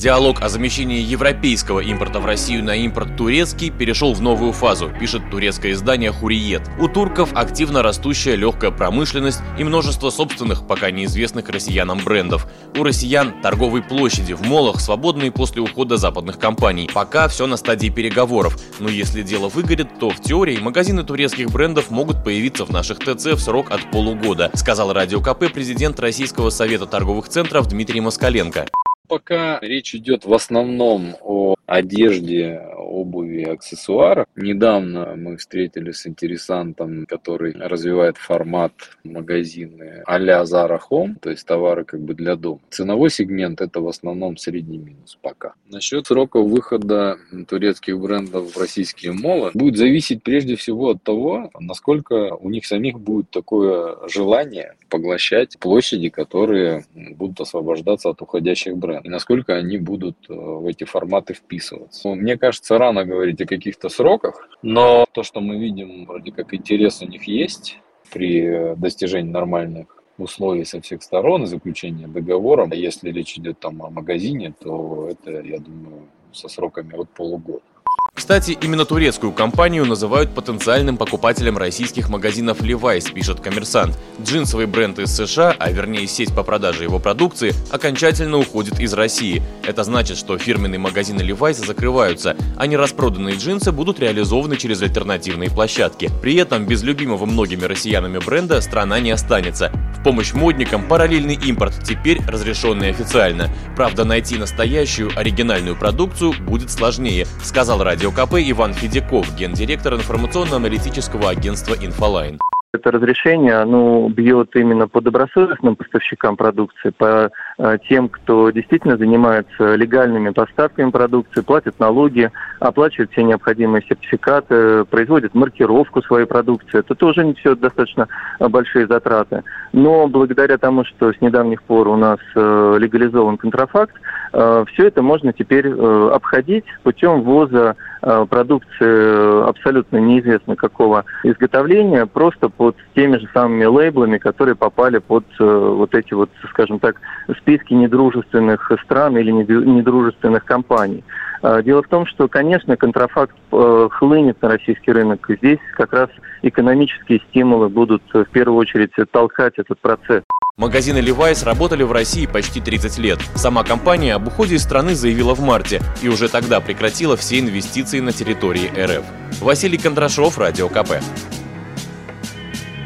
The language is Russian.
Диалог о замещении европейского импорта в Россию на импорт турецкий перешел в новую фазу, пишет турецкое издание «Хуриет». У турков активно растущая легкая промышленность и множество собственных, пока неизвестных россиянам брендов. У россиян торговые площади в молах, свободные после ухода западных компаний. Пока все на стадии переговоров, но если дело выгорит, то в теории магазины турецких брендов могут появиться в наших ТЦ в срок от полугода, сказал Радио КП президент Российского совета торговых центров Дмитрий Москаленко пока речь идет в основном о одежде, обуви, аксессуарах. Недавно мы встретились с интересантом, который развивает формат магазины а-ля Zara Home, то есть товары как бы для дома. Ценовой сегмент это в основном средний минус пока. Насчет срока выхода турецких брендов в российские молы будет зависеть прежде всего от того, насколько у них самих будет такое желание поглощать площади, которые будут освобождаться от уходящих брендов. И насколько они будут э, в эти форматы вписываться. Мне кажется, рано говорить о каких-то сроках, но то, что мы видим, вроде как интерес у них есть при э, достижении нормальных условий со всех сторон и заключения договора. Если речь идет там о магазине, то это, я думаю, со сроками от полугода. Кстати, именно турецкую компанию называют потенциальным покупателем российских магазинов Levi's, пишет коммерсант. Джинсовый бренд из США, а вернее сеть по продаже его продукции, окончательно уходит из России. Это значит, что фирменные магазины Levi's закрываются, а нераспроданные джинсы будут реализованы через альтернативные площадки. При этом без любимого многими россиянами бренда страна не останется. В помощь модникам параллельный импорт теперь разрешенный официально. Правда, найти настоящую оригинальную продукцию будет сложнее, сказал радио КП Иван Федяков, гендиректор информационно-аналитического агентства «Инфолайн». Это разрешение, оно бьет именно по добросовестным поставщикам продукции, по тем, кто действительно занимается легальными поставками продукции, платит налоги, оплачивает все необходимые сертификаты, производит маркировку своей продукции. Это тоже не все достаточно большие затраты. Но благодаря тому, что с недавних пор у нас э, легализован контрафакт, э, все это можно теперь обходить путем ввоза продукции абсолютно неизвестно какого изготовления, просто под теми же самыми лейблами, которые попали под э, вот эти вот, скажем так, списки недружественных стран или недружественных компаний. А, дело в том, что, конечно, контрафакт э, хлынет на российский рынок. Здесь как раз экономические стимулы будут э, в первую очередь толкать этот процесс. Магазины Levi's работали в России почти 30 лет. Сама компания об уходе из страны заявила в марте и уже тогда прекратила все инвестиции на территории РФ. Василий Кондрашов, Радио КП.